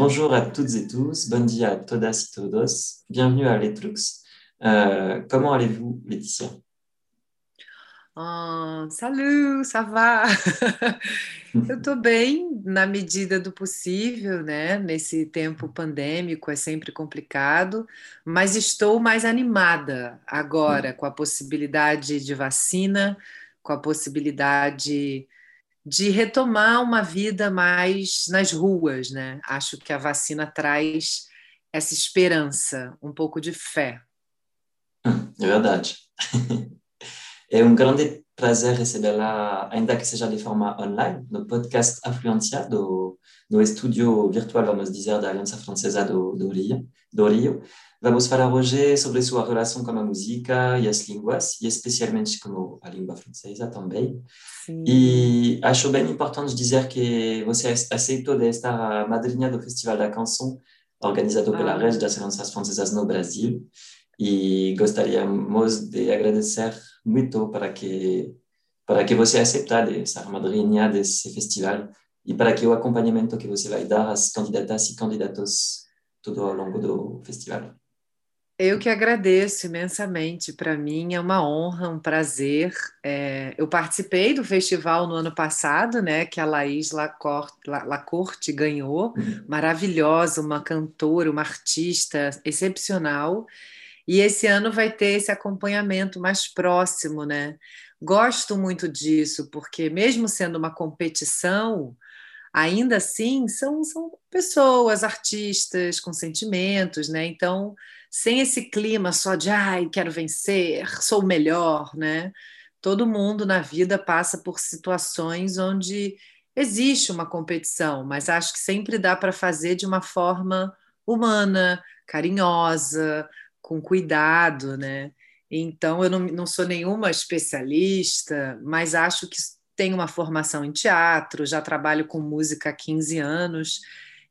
Bonjour à toutes et tous, bon dia a todas y todos, bienvenue à Letrux. Euh, comment allez-vous, Laetitia Ah, salut, ça va? Eu estou bem na medida do possível, né? Nesse tempo pandêmico é sempre complicado, mas estou mais animada agora com a possibilidade de vacina, com a possibilidade de retomar uma vida mais nas ruas, né? Acho que a vacina traz essa esperança, um pouco de fé. É verdade. É um grande prazer recebê-la, ainda que seja de forma online, no podcast Afluência, do, no estúdio virtual, vamos dizer, da Aliança Francesa do, do, Rio, do Rio. Vamos falar hoje sobre sua relação com a música e as línguas, e especialmente com a língua francesa também. Sim. E acho bem importante dizer que você aceitou de estar madrinha do Festival da Canção, organizado pela Ah. Rede das Alianças Francesas no Brasil. E gostaríamos de agradecer muito para que para que você aceitar de ser madrinha desse festival e para que o acompanhamento que você vai dar às candidatas e candidatos todo ao longo do festival. Eu que agradeço imensamente. Para mim é uma honra, um prazer. É, eu participei do festival no ano passado, né? Que a Laís Lacorte, La- Lacorte ganhou. Maravilhosa, uma cantora, uma artista excepcional. E esse ano vai ter esse acompanhamento mais próximo, né? Gosto muito disso, porque mesmo sendo uma competição, ainda assim são, são pessoas, artistas com sentimentos, né? Então sem esse clima só de ai, quero vencer, sou o melhor, né? Todo mundo na vida passa por situações onde existe uma competição, mas acho que sempre dá para fazer de uma forma humana, carinhosa, com cuidado, né? Então, eu não, não sou nenhuma especialista, mas acho que tenho uma formação em teatro, já trabalho com música há 15 anos,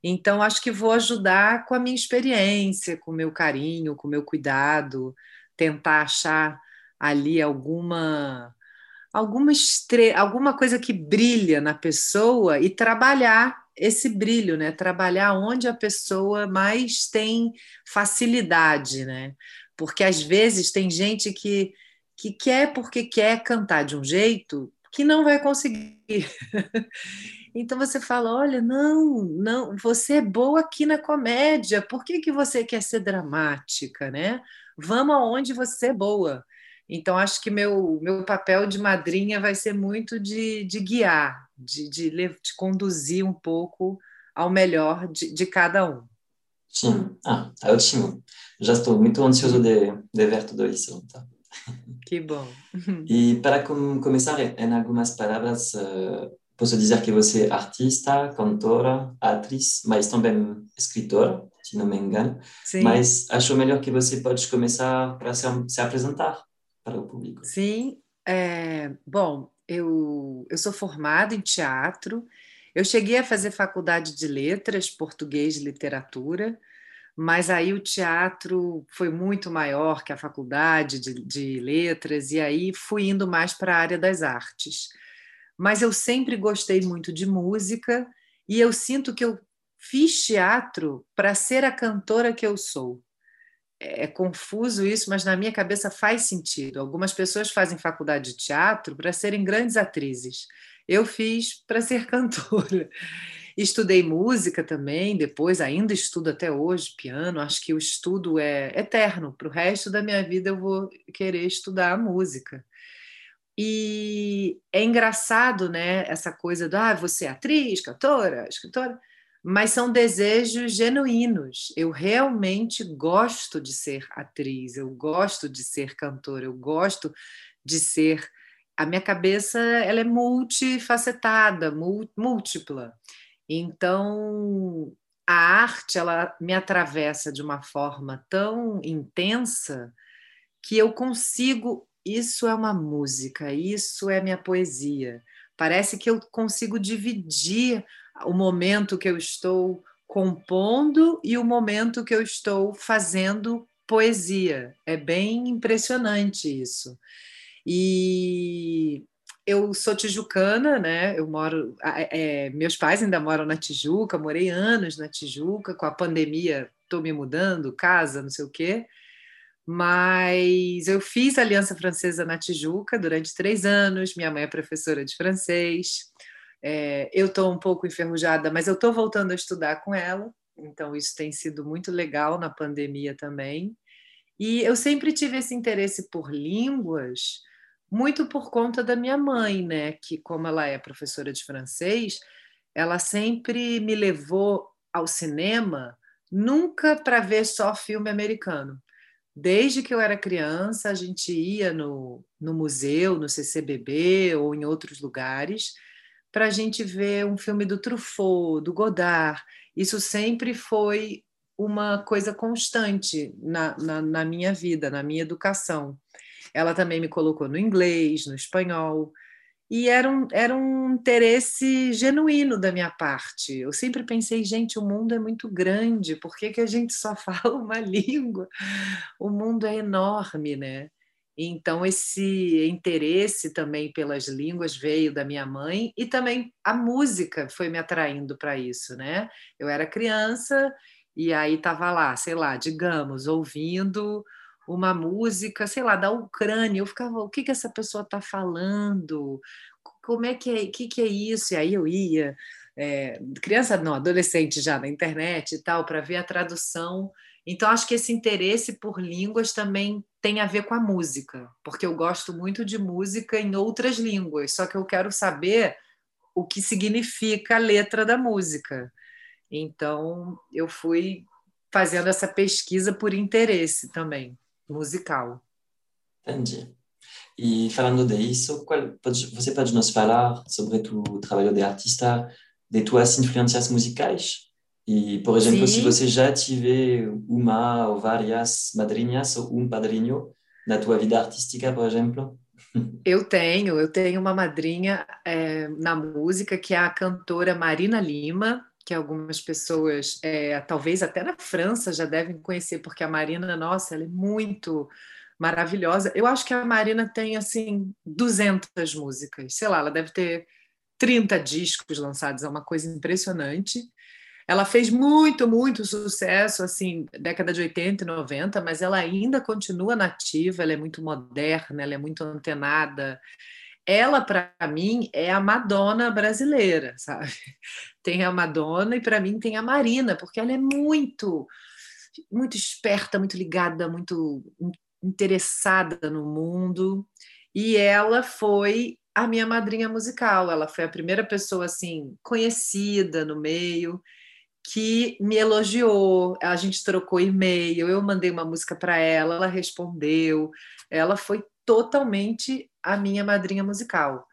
então, acho que vou ajudar com a minha experiência, com o meu carinho, com o meu cuidado, tentar achar ali alguma alguma alguma coisa que brilha na pessoa e trabalhar esse brilho, né? Trabalhar onde a pessoa mais tem facilidade, né? Porque às vezes tem gente que que quer porque quer cantar de um jeito que não vai conseguir. Então você fala: olha, não, não, você é boa aqui na comédia, por que, que você quer ser dramática, né? Vamos aonde você é boa. Então, acho que meu, meu papel de madrinha vai ser muito de, de guiar, de, de, de conduzir um pouco ao melhor de, de cada um. Sim, ah, tá ótimo. Já estou muito ansioso de, de ver tudo isso. Tá? Que bom. E para com começar, em algumas palavras, eh, posso dizer que você é artista, cantora, atriz, mas também escritora, se não me engano. Sim, Mas acho melhor que você pode começar para se, se apresentar para o público. sim. É, bom, eu, eu sou formada em teatro. Eu cheguei a fazer faculdade de letras, português e literatura, mas aí o teatro foi muito maior que a faculdade de, de letras, e aí fui indo mais para a área das artes. Mas eu sempre gostei muito de música, e eu sinto que eu fiz teatro para ser a cantora que eu sou. É confuso isso, mas na minha cabeça faz sentido. Algumas pessoas fazem faculdade de teatro para serem grandes atrizes. Eu fiz para ser cantora. Estudei música também, depois ainda estudo até hoje piano. Acho que o estudo é eterno. Para o resto da minha vida eu vou querer estudar música. E é engraçado, né? Essa coisa do ah, você é atriz, cantora, escritora, mas são desejos genuínos. Eu realmente gosto de ser atriz, eu gosto de ser cantora, eu gosto de ser. A minha cabeça ela é multifacetada, múltipla. Então, a arte ela me atravessa de uma forma tão intensa que eu consigo. Isso é uma música, isso é minha poesia. Parece que eu consigo dividir o momento que eu estou compondo e o momento que eu estou fazendo poesia. É bem impressionante isso. E eu sou tijucana, né? Eu moro. É, meus pais ainda moram na Tijuca, morei anos na Tijuca, com a pandemia estou me mudando, casa, não sei o quê. Mas eu fiz Aliança Francesa na Tijuca durante três anos. Minha mãe é professora de francês. É, eu estou um pouco enferrujada, mas eu estou voltando a estudar com ela, então isso tem sido muito legal na pandemia também. E eu sempre tive esse interesse por línguas, muito por conta da minha mãe, né? Que, como ela é professora de francês, ela sempre me levou ao cinema, nunca para ver só filme americano. Desde que eu era criança, a gente ia no, no museu, no CCBB ou em outros lugares para a gente ver um filme do Truffaut, do Godard. Isso sempre foi uma coisa constante na, na, na minha vida, na minha educação. Ela também me colocou no inglês, no espanhol, e era um, era um interesse genuíno da minha parte. Eu sempre pensei, gente, o mundo é muito grande, por que, que a gente só fala uma língua? O mundo é enorme, né? Então, esse interesse também pelas línguas veio da minha mãe e também a música foi me atraindo para isso, né? Eu era criança e aí estava lá, sei lá, digamos, ouvindo uma música, sei lá, da Ucrânia. Eu ficava, o que, que essa pessoa está falando? Como é que é, que, que é isso? E aí eu ia, é, criança não, adolescente já na internet e tal, para ver a tradução então, acho que esse interesse por línguas também tem a ver com a música, porque eu gosto muito de música em outras línguas, só que eu quero saber o que significa a letra da música. Então, eu fui fazendo essa pesquisa por interesse também, musical. Entendi. E falando disso, qual, pode, você pode nos falar sobre o trabalho de artista, de tuas influências musicais? E, por exemplo, Sim. se você já tiver uma ou várias madrinhas ou um padrinho na tua vida artística, por exemplo? Eu tenho, eu tenho uma madrinha é, na música que é a cantora Marina Lima, que algumas pessoas, é, talvez até na França, já devem conhecer, porque a Marina, nossa, ela é muito maravilhosa. Eu acho que a Marina tem, assim, 200 músicas, sei lá, ela deve ter 30 discos lançados, é uma coisa impressionante. Ela fez muito, muito sucesso, assim, década de 80 e 90, mas ela ainda continua nativa, ela é muito moderna, ela é muito antenada. Ela, para mim, é a Madonna brasileira, sabe? Tem a Madonna e, para mim, tem a Marina, porque ela é muito, muito esperta, muito ligada, muito interessada no mundo. E ela foi a minha madrinha musical. Ela foi a primeira pessoa assim conhecida no meio que me elogiou. A gente trocou e-mail, eu mandei uma música para ela, ela respondeu. Ela foi totalmente a minha madrinha musical.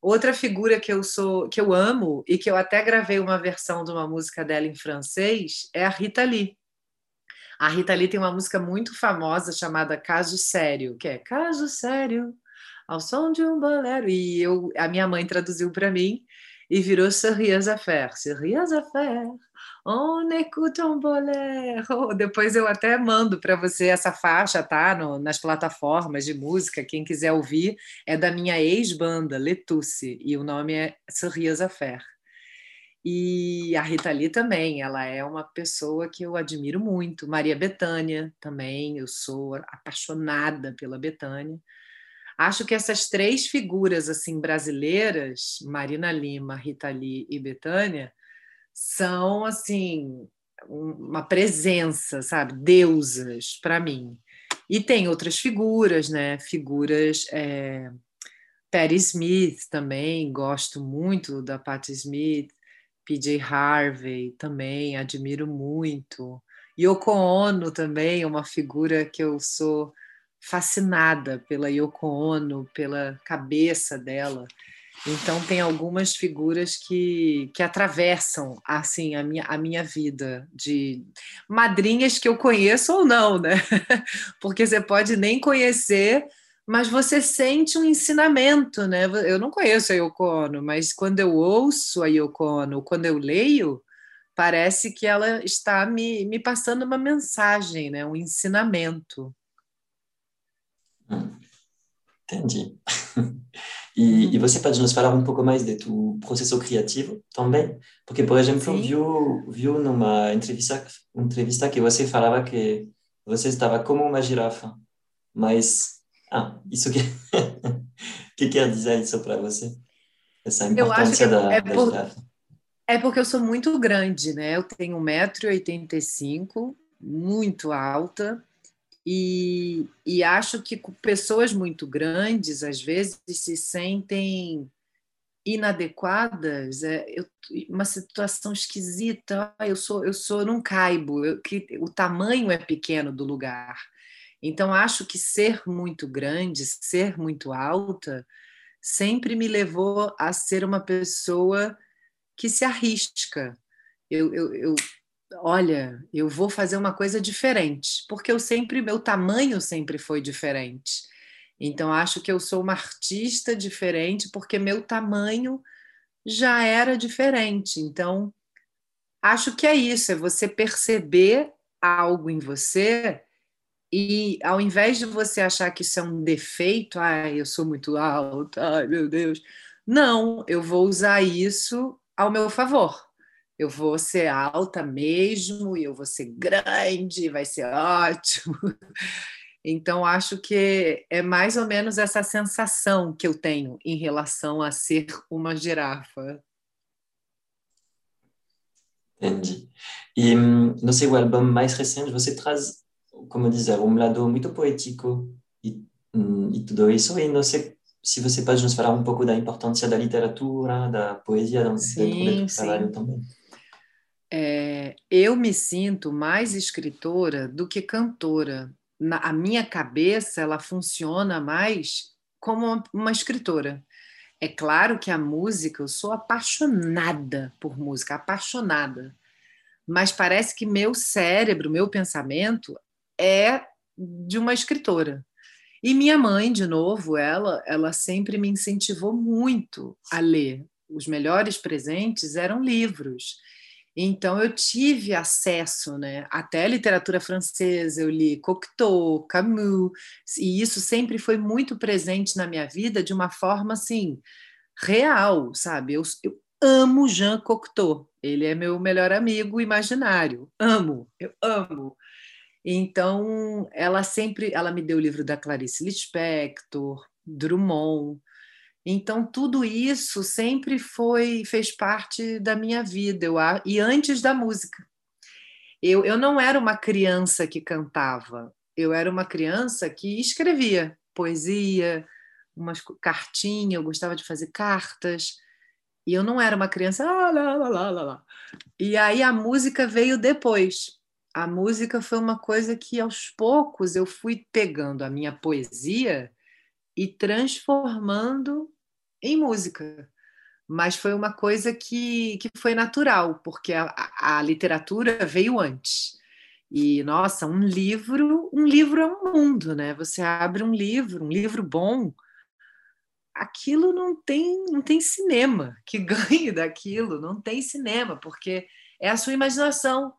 Outra figura que eu sou, que eu amo e que eu até gravei uma versão de uma música dela em francês é a Rita Lee. A Rita Lee tem uma música muito famosa chamada Caso Sério, que é Caso Sério, ao som de um bolero. E eu, a minha mãe traduziu para mim e virou Sérieux Affaires. Sérieux Affaires, on écoute un bolero. Depois eu até mando para você essa faixa, tá? No, nas plataformas de música, quem quiser ouvir, é da minha ex-banda, Letusse, e o nome é Sérieux Affaires. E a Rita Lee também, ela é uma pessoa que eu admiro muito. Maria Bethânia também, eu sou apaixonada pela Bethânia. Acho que essas três figuras assim brasileiras, Marina Lima, Rita Lee e Betânia, são assim uma presença, sabe, deusas para mim. E tem outras figuras, né? Figuras é, Patti Smith também, gosto muito da Patti Smith, PJ Harvey também, admiro muito. Yoko Ono também é uma figura que eu sou fascinada pela Yoko Ono, pela cabeça dela. Então tem algumas figuras que, que atravessam assim a minha, a minha vida de madrinhas que eu conheço ou não, né? Porque você pode nem conhecer, mas você sente um ensinamento, né? Eu não conheço a Yoko Ono, mas quando eu ouço a Yoko Ono, quando eu leio, parece que ela está me, me passando uma mensagem, né? Um ensinamento. Hum, entendi. E, e, você pode nos falar um pouco mais de tu processo criativo também? Porque, por exemplo, viu, viu numa entrevista, entrevista que você falava que você estava como uma girafa, mas ah, isso que que quer dizer isso para você? Essa importância da, é da girafa? É porque eu sou muito grande, né? Eu tenho 1,85m, muito alta, e, e acho que pessoas muito grandes, às vezes, se sentem inadequadas, é, eu, uma situação esquisita, eu sou, eu sou, não caibo, eu, que, o tamanho é pequeno do lugar. Então acho que ser muito grande, ser muito alta, sempre me levou a ser uma pessoa que se arrisca. Eu, eu, eu olha, eu vou fazer uma coisa diferente, porque eu sempre, meu tamanho sempre foi diferente. Então, acho que eu sou uma artista diferente porque meu tamanho já era diferente. Então, acho que é isso, é você perceber algo em você e ao invés de você achar que isso é um defeito, ah, eu sou muito alta, ai meu Deus. Não, eu vou usar isso ao meu favor eu vou ser alta mesmo e eu vou ser grande, vai ser ótimo. Então, acho que é mais ou menos essa sensação que eu tenho em relação a ser uma girafa. Entendi. E no seu álbum mais recente, você traz, como dizer, um lado muito poético e, e tudo isso. E não sei se você pode nos falar um pouco da importância da literatura, da poesia dentro sim, do trabalho também é, eu me sinto mais escritora do que cantora. Na, a minha cabeça ela funciona mais como uma, uma escritora. É claro que a música, eu sou apaixonada por música, apaixonada. Mas parece que meu cérebro, meu pensamento é de uma escritora. E minha mãe, de novo, ela, ela sempre me incentivou muito a ler. Os melhores presentes eram livros. Então eu tive acesso, né, até literatura francesa, eu li Cocteau, Camus, e isso sempre foi muito presente na minha vida de uma forma assim real, sabe? Eu, eu amo Jean Cocteau. Ele é meu melhor amigo imaginário. Amo, eu amo. Então, ela sempre, ela me deu o livro da Clarice Lispector, Drummond, então, tudo isso sempre foi fez parte da minha vida, eu, e antes da música. Eu, eu não era uma criança que cantava, eu era uma criança que escrevia poesia, umas cartinhas, eu gostava de fazer cartas, e eu não era uma criança. Ah, lá, lá, lá, lá. E aí a música veio depois. A música foi uma coisa que aos poucos eu fui pegando a minha poesia e transformando em música. Mas foi uma coisa que, que foi natural, porque a, a literatura veio antes. E, nossa, um livro, um livro é um mundo, né? Você abre um livro, um livro bom, aquilo não tem, não tem cinema que ganhe daquilo, não tem cinema, porque é a sua imaginação.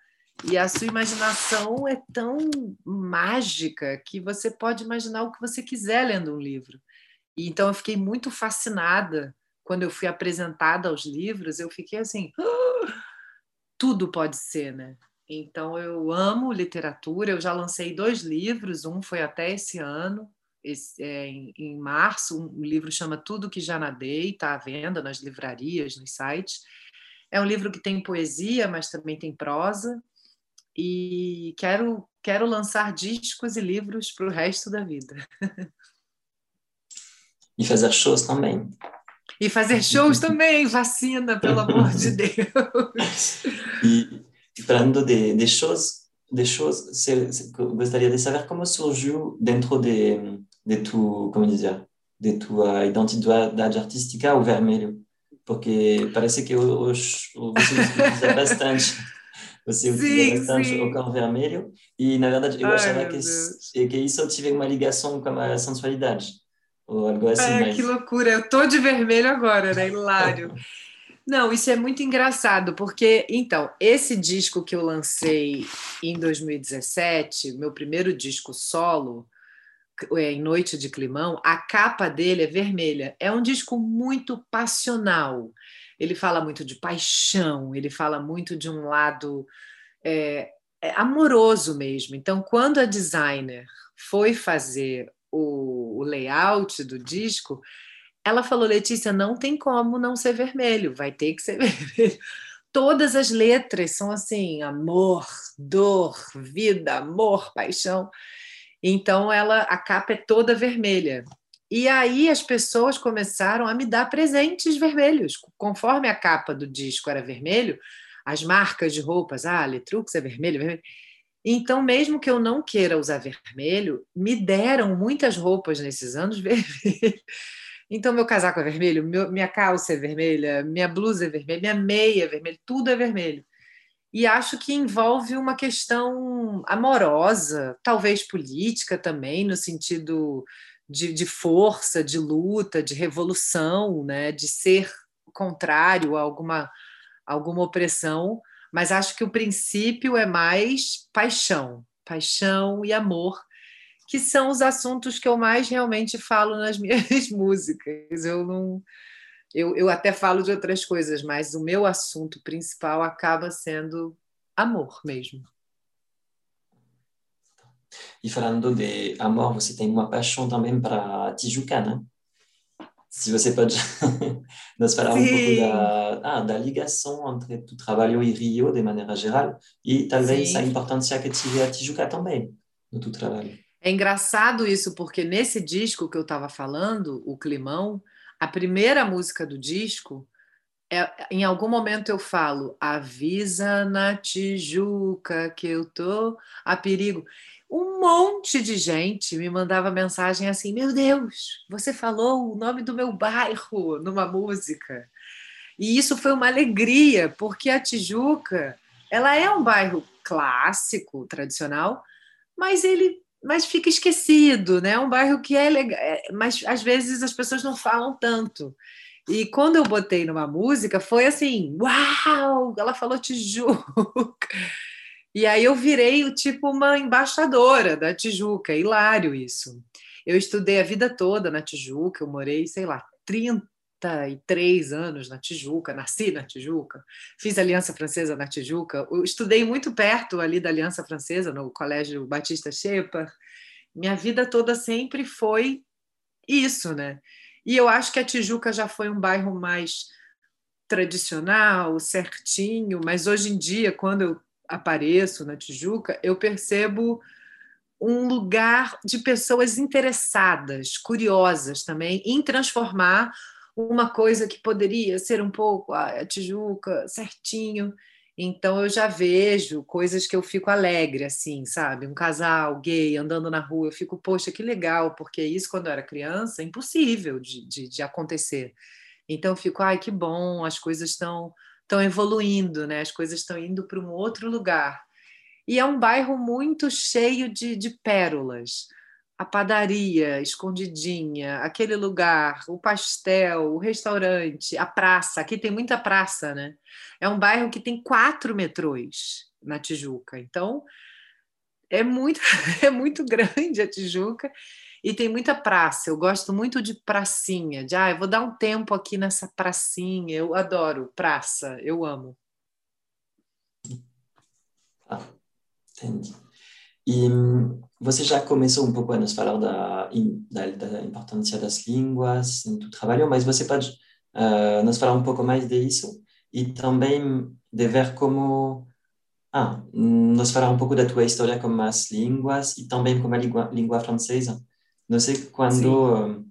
E a sua imaginação é tão mágica que você pode imaginar o que você quiser lendo um livro. E então eu fiquei muito fascinada quando eu fui apresentada aos livros, eu fiquei assim, ah, tudo pode ser, né? Então eu amo literatura, eu já lancei dois livros, um foi até esse ano, esse, é, em, em, março, um livro chama Tudo que já nadei, está à venda nas livrarias, nos sites. É um livro que tem poesia, mas também tem prosa. E quero, quero lançar discos e livros para o resto da vida. E fazer shows também. E fazer shows também, vacina, pelo amor de Deus. E, falando de, de shows, de shows você, gostaria de saber como surgiu dentro de, de tu, como dizer, de tua identidade artística o vermelho? Porque parece que os, você utiliza bastante, você utiliza sim, bastante o cor vermelho e, na verdade, eu Ai, achava que, que isso tive uma ligação com a sensualidade ou algo assim. É, mas... que loucura, eu tô de vermelho agora, né? Hilário. Não, isso é muito engraçado, porque, então, esse disco que eu lancei em 2017, meu primeiro disco solo, em Noite de Climão, a capa dele é vermelha. É um disco muito passional. Ele fala muito de paixão, ele fala muito de um lado é, é amoroso mesmo. Então, quando a designer foi fazer o, o layout do disco, ela falou, Letícia, não tem como não ser vermelho, vai ter que ser vermelho. Todas as letras são assim, amor, dor, vida, amor, paixão. Então ela, a capa é toda vermelha. E aí as pessoas começaram a me dar presentes vermelhos, conforme a capa do disco era vermelho, as marcas de roupas, ah, Letrux é vermelho, vermelho. Então, mesmo que eu não queira usar vermelho, me deram muitas roupas nesses anos vermelhos. Então, meu casaco é vermelho, minha calça é vermelha, minha blusa é vermelha, minha meia é vermelha, tudo é vermelho. E acho que envolve uma questão amorosa, talvez política também, no sentido de, de força, de luta, de revolução, né? de ser contrário a alguma, alguma opressão. Mas acho que o princípio é mais paixão, paixão e amor que são os assuntos que eu mais realmente falo nas minhas músicas. Eu não. Eu, eu até falo de outras coisas, mas o meu assunto principal acaba sendo amor mesmo. E falando de amor, você tem uma paixão também para Tijuca, né? Se você pode nos falar Sim. um pouco da, ah, da ligação entre o trabalho e Rio, de maneira geral, e talvez Sim. a importância que tive a Tijuca também no teu trabalho. É engraçado isso, porque nesse disco que eu estava falando, o Climão, a primeira música do disco, é, em algum momento eu falo, avisa na Tijuca que eu tô a perigo. Um monte de gente me mandava mensagem assim: Meu Deus, você falou o nome do meu bairro numa música. E isso foi uma alegria, porque a Tijuca ela é um bairro clássico, tradicional, mas ele mas fica esquecido, né? É um bairro que é legal, é, mas às vezes as pessoas não falam tanto. E quando eu botei numa música, foi assim, uau! Ela falou Tijuca. E aí eu virei tipo uma embaixadora da Tijuca, é hilário isso. Eu estudei a vida toda na Tijuca, eu morei, sei lá, 30 33 anos na Tijuca, nasci na Tijuca, fiz Aliança Francesa na Tijuca, eu estudei muito perto ali da Aliança Francesa, no Colégio Batista Shepherd. Minha vida toda sempre foi isso, né? E eu acho que a Tijuca já foi um bairro mais tradicional, certinho, mas hoje em dia, quando eu apareço na Tijuca, eu percebo um lugar de pessoas interessadas, curiosas também, em transformar uma coisa que poderia ser um pouco ah, a Tijuca certinho. Então eu já vejo coisas que eu fico alegre, assim, sabe? Um casal gay andando na rua, eu fico, poxa, que legal, porque isso quando eu era criança é impossível de, de, de acontecer. Então eu fico, ai, que bom, as coisas estão estão evoluindo, né? As coisas estão indo para um outro lugar. E é um bairro muito cheio de, de pérolas a padaria escondidinha, aquele lugar, o pastel, o restaurante, a praça. Aqui tem muita praça, né? É um bairro que tem quatro metrôs na Tijuca. Então, é muito, é muito grande a Tijuca e tem muita praça. Eu gosto muito de pracinha, de ah, eu vou dar um tempo aqui nessa pracinha. Eu adoro praça, eu amo. Ah, entendi. E você já começou um pouco a nos falar da, da, da importância das línguas tu trabalho, mas você pode uh, nos falar um pouco mais disso e também de ver como ah, nos falar um pouco da tua história com as línguas e também com a língua, língua francesa. Não sei quando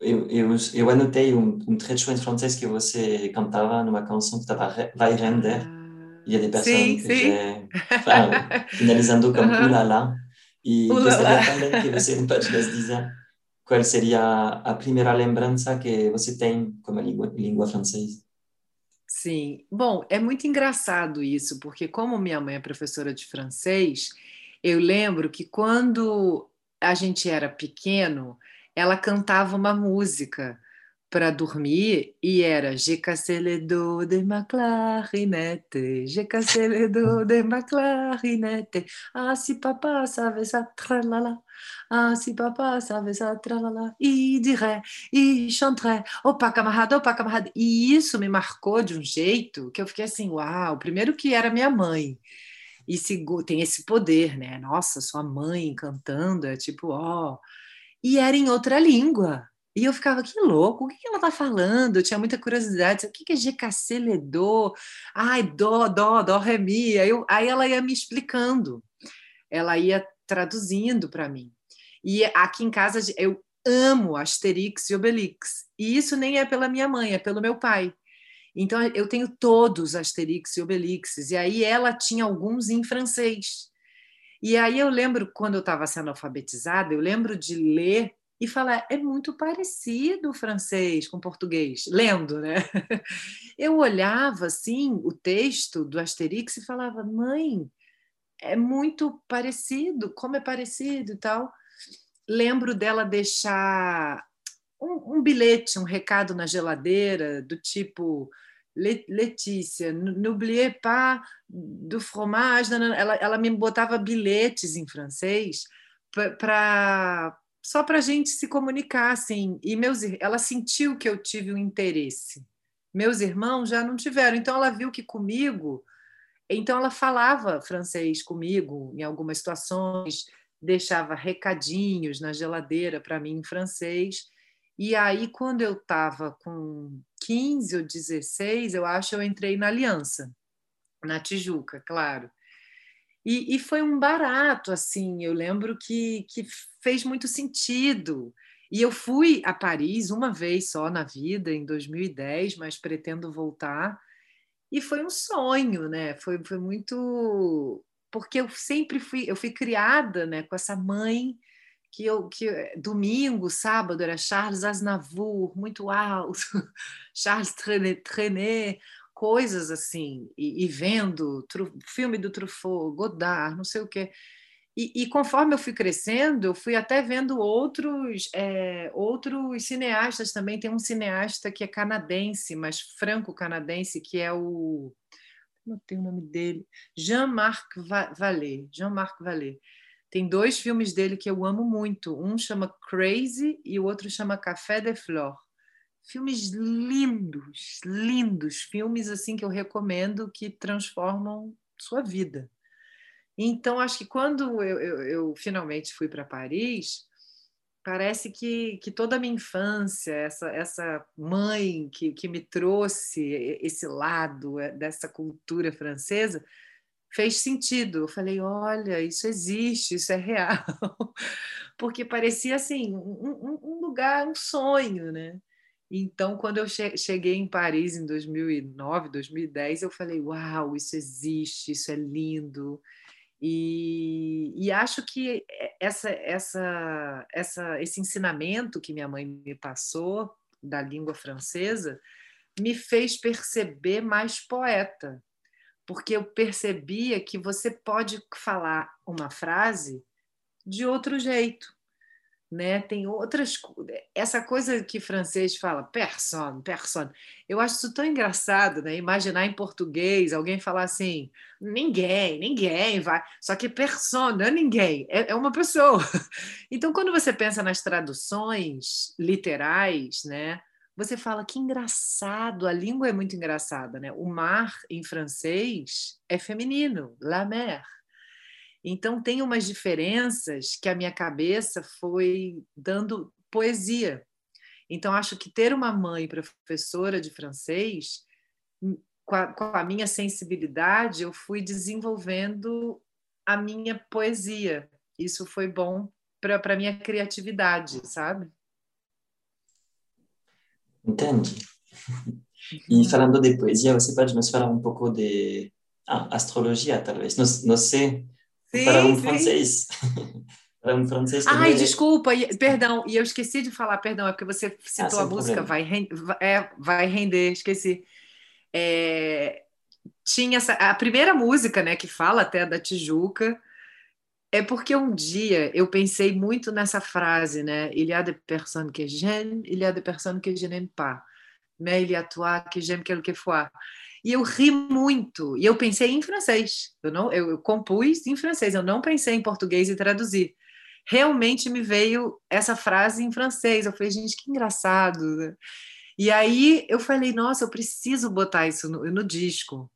eu, eu, eu anotei um, um trecho em francês que você cantava numa canção que estava Vai Render. Il y a des personnes sim, que sim. Já, finalizando com uhum. ulala. E gostaria também que você pode nos dizer qual seria a primeira lembrança que você tem com a língua, língua francesa? Sim, bom, é muito engraçado isso, porque como minha mãe é professora de francês, eu lembro que quando a gente era pequeno, ela cantava uma música para dormir e era le dos de ma cassé le dos de ma clarinette. Ah, si papa savait ça, tralala. Ah, si papa savait ça, tralala. E dirait, e chanterait, opa, camarada, opa, camarada. E isso me marcou de um jeito que eu fiquei assim, uau, primeiro que era minha mãe. E tem esse poder, né? Nossa, sua mãe cantando, é tipo, ó. Oh. E era em outra língua. E eu ficava, que louco, o que, ela está falando? Eu tinha muita curiosidade, o que, que é GKC Ledô? Ai, dó, dó, dó, ré, mi. Aí, eu, aí ela ia me explicando, ela ia traduzindo para mim. E aqui em casa eu amo Asterix e Obelix. E isso nem é pela minha mãe, é pelo meu pai. Então eu tenho todos Asterix e Obelix. E aí ela tinha alguns em francês. E aí eu lembro, quando eu estava sendo alfabetizada, eu lembro de ler e falar, é muito parecido o francês com o português, lendo, né? Eu olhava assim o texto do Asterix e falava, mãe, é muito parecido, como é parecido e tal. Lembro dela deixar um, um bilhete, um recado na geladeira, do tipo. Letícia, n'oubliez pas do fromage. Ela, ela me botava bilhetes em francês para só para a gente se comunicar, assim. E meus, ela sentiu que eu tive um interesse. Meus irmãos já não tiveram. Então ela viu que comigo, então ela falava francês comigo em algumas situações, deixava recadinhos na geladeira para mim em francês. E aí quando eu estava com 15 ou 16, eu acho, eu entrei na Aliança, na Tijuca, claro. E, e, foi um barato, assim, eu lembro que, que fez muito sentido. E eu fui a Paris uma vez só na vida, em 2010, mas pretendo voltar. E foi um sonho, né? Foi, foi muito. Porque eu sempre fui, eu fui criada né, com essa mãe que eu que domingo, sábado era Charles Aznavour, muito alto, Charles Trenet coisas assim, e, e vendo tru, filme do Truffaut, Godard, não sei o quê. E, e, conforme eu fui crescendo, eu fui até vendo outros, é, outros cineastas também. Tem um cineasta que é canadense, mas franco-canadense, que é o. Não tem o nome dele. Jean-Marc Vallée. Jean-Marc Vallée. Tem dois filmes dele que eu amo muito. Um chama Crazy e o outro chama Café de Flor filmes lindos, lindos, filmes assim que eu recomendo que transformam sua vida. Então, acho que quando eu, eu, eu finalmente fui para Paris, parece que, que toda a minha infância, essa, essa mãe que, que me trouxe esse lado é, dessa cultura francesa, fez sentido. Eu falei, olha, isso existe, isso é real. Porque parecia assim, um, um lugar, um sonho, né? Então, quando eu cheguei em Paris em 2009, 2010, eu falei: Uau, isso existe, isso é lindo. E, e acho que essa, essa, essa, esse ensinamento que minha mãe me passou da língua francesa me fez perceber mais poeta, porque eu percebia que você pode falar uma frase de outro jeito né? Tem outras essa coisa que francês fala personne, personne. Eu acho isso tão engraçado, né? Imaginar em português alguém falar assim, ninguém, ninguém vai. Só que personne não é ninguém, é, é uma pessoa. Então, quando você pensa nas traduções literais, né? Você fala que engraçado, a língua é muito engraçada, né? O mar em francês é feminino, la mer. Então, tem umas diferenças que a minha cabeça foi dando poesia. Então, acho que ter uma mãe professora de francês, hum, com a, com a minha sensibilidade, eu fui desenvolvendo a minha poesia. Isso foi bom para a minha criatividade, sabe? Entendi. E uhum. falando de poesia, você pode nos falar um pouco de ah, astrologia, talvez? Não, não sei Sim, para um sim. francês. Para um francês Ai, desculpa, perdão, e eu esqueci de falar, perdão, é porque você citou ah, a música vai, é, vai Render, esqueci. É, tinha essa, a primeira música, né, que fala até da Tijuca, é porque um dia eu pensei muito nessa frase, né? Il y a des personnes que j'aime, il y a des personnes que je n'aime pas. Mais il y a toi que j'aime quelquefois. E eu ri muito. E eu pensei em francês. Eu não, eu, eu compus em francês. Eu não pensei em português e traduzir. Realmente me veio essa frase em francês. Eu falei, gente, que engraçado. E aí eu falei, nossa, eu preciso botar isso no, no disco.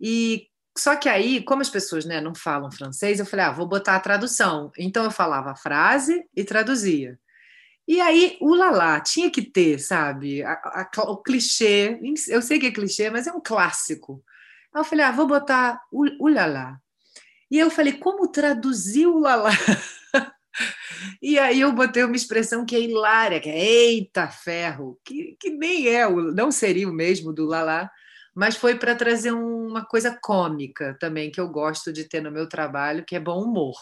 E só que aí, como as pessoas né, não falam francês, eu falei, ah, vou botar a tradução. Então eu falava a frase e traduzia. E aí, o lalá tinha que ter, sabe? A, a, o clichê. Eu sei que é clichê, mas é um clássico. Aí eu falei, ah, vou botar o, lalá. E eu falei, como traduzir o lalá? e aí eu botei uma expressão que é hilária, que é eita ferro, que, que nem é, não seria o mesmo do lalá, mas foi para trazer uma coisa cômica também que eu gosto de ter no meu trabalho, que é bom humor.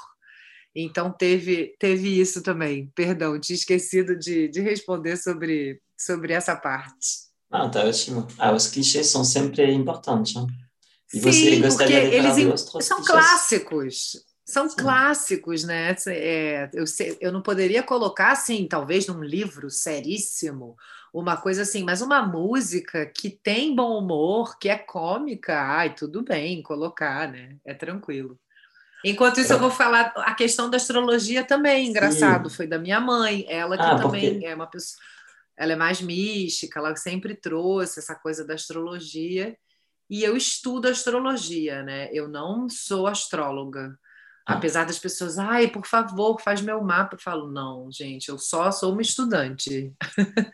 Então teve teve isso também. Perdão, tinha esquecido de, de responder sobre sobre essa parte. Ah, tá ótimo. Ah, os clichês são sempre importantes. Hein? E Sim, você gostaria de eles são clichês? clássicos. São Sim. clássicos, né? É, eu, eu não poderia colocar assim, talvez num livro seríssimo, uma coisa assim, mas uma música que tem bom humor, que é cômica, ai, tudo bem colocar, né? É tranquilo. Enquanto isso, eu vou falar a questão da astrologia também, engraçado, Sim. foi da minha mãe, ela que ah, também porque... é uma pessoa, ela é mais mística, ela sempre trouxe essa coisa da astrologia, e eu estudo astrologia, né? Eu não sou astróloga. Ah. Apesar das pessoas, ai, por favor, faz meu mapa. Eu falo, não, gente, eu só sou uma estudante.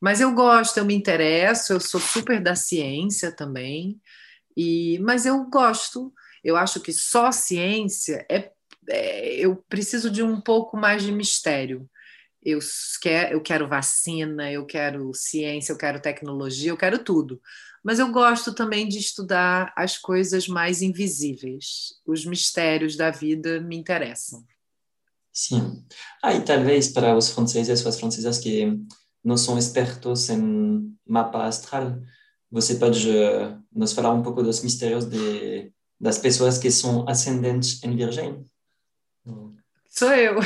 Mas eu gosto, eu me interesso, eu sou super da ciência também, e mas eu gosto. Eu acho que só ciência é, é eu preciso de um pouco mais de mistério. Eu quero, eu quero vacina, eu quero ciência, eu quero tecnologia, eu quero tudo. Mas eu gosto também de estudar as coisas mais invisíveis. Os mistérios da vida me interessam. Sim. Ah, talvez para os franceses as francesas que não são expertos em mapa astral, você pode uh, nos falar um pouco dos mistérios de, das pessoas que são ascendentes em Virgem? Sou eu.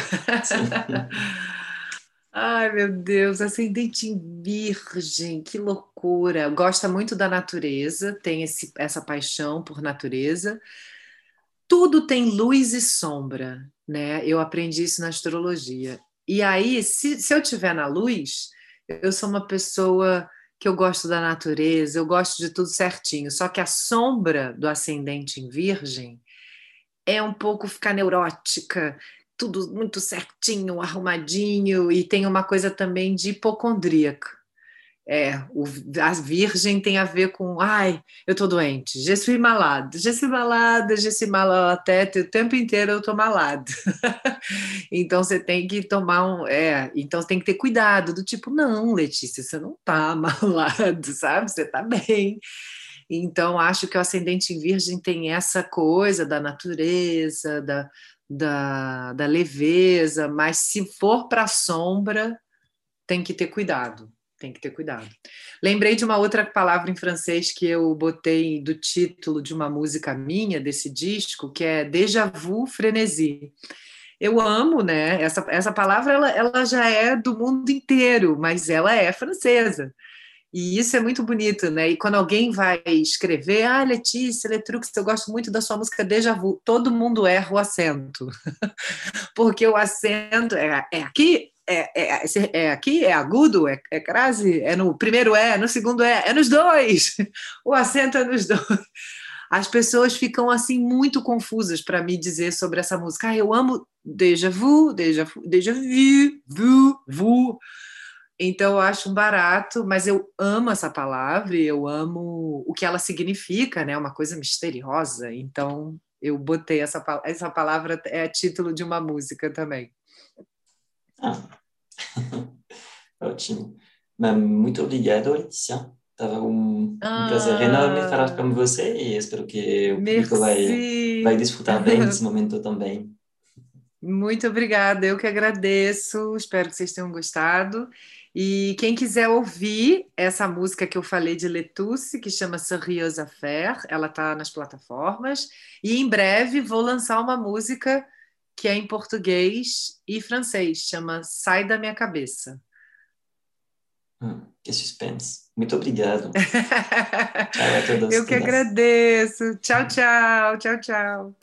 Ai, meu Deus, ascendente em virgem, que loucura. Gosta muito da natureza, tem esse, essa paixão por natureza. Tudo tem luz e sombra, né? Eu aprendi isso na astrologia. E aí, se, se eu tiver na luz, eu sou uma pessoa que eu gosto da natureza, eu gosto de tudo certinho. Só que a sombra do ascendente em Virgem é um pouco ficar neurótica, tudo muito certinho, arrumadinho, e tem uma coisa também de hipocondríaca. É, o, a virgem tem a ver com, ai, eu tô doente, je suis malade, je suis malade, je suis malade, o tempo inteiro eu tô malado. então você tem que tomar um, é, então tem que ter cuidado, do tipo, não, Letícia, você não tá malado, sabe? Você tá bem. Então acho que o ascendente em virgem tem essa coisa da natureza, da, da, da leveza, mas se for para a sombra, tem que ter cuidado tem que ter cuidado. Lembrei de uma outra palavra em francês que eu botei do título de uma música minha, desse disco, que é déjà vu frenesi. Eu amo, né? Essa, essa palavra ela, ela já é do mundo inteiro, mas ela é francesa. E isso é muito bonito, né? E quando alguém vai escrever, ah, Letícia, Letrux, eu gosto muito da sua música Deja Vu, todo mundo erra o acento. Porque o acento é, é aqui, é, é, é, aqui, é agudo, é, é crase, é no primeiro é, no segundo é, é nos dois. O acento é nos dois. As pessoas ficam assim muito confusas para me dizer sobre essa música. Ah, eu amo déjà vu, déjà vu, déjà vu, vu, vu. Então eu acho um barato, mas eu amo essa palavra, eu amo o que ela significa, né? Uma coisa misteriosa. Então eu botei essa, essa palavra é título de uma música também. Ah. Ótimo. Mas muito obrigado, Letícia. Estava um, ah. um prazer enorme falar com você e espero que o público vai, vai desfrutar bem desse momento também. Muito obrigada, eu que agradeço. Espero que vocês tenham gostado. E quem quiser ouvir essa música que eu falei de Letusse, que chama Sérieuse Affaire, ela está nas plataformas. E em breve vou lançar uma música que é em português e francês, chama Sai da Minha Cabeça. Hum, que suspense. Muito obrigado. tchau a todos. Eu que agradeço. Tchau, tchau. Tchau, tchau.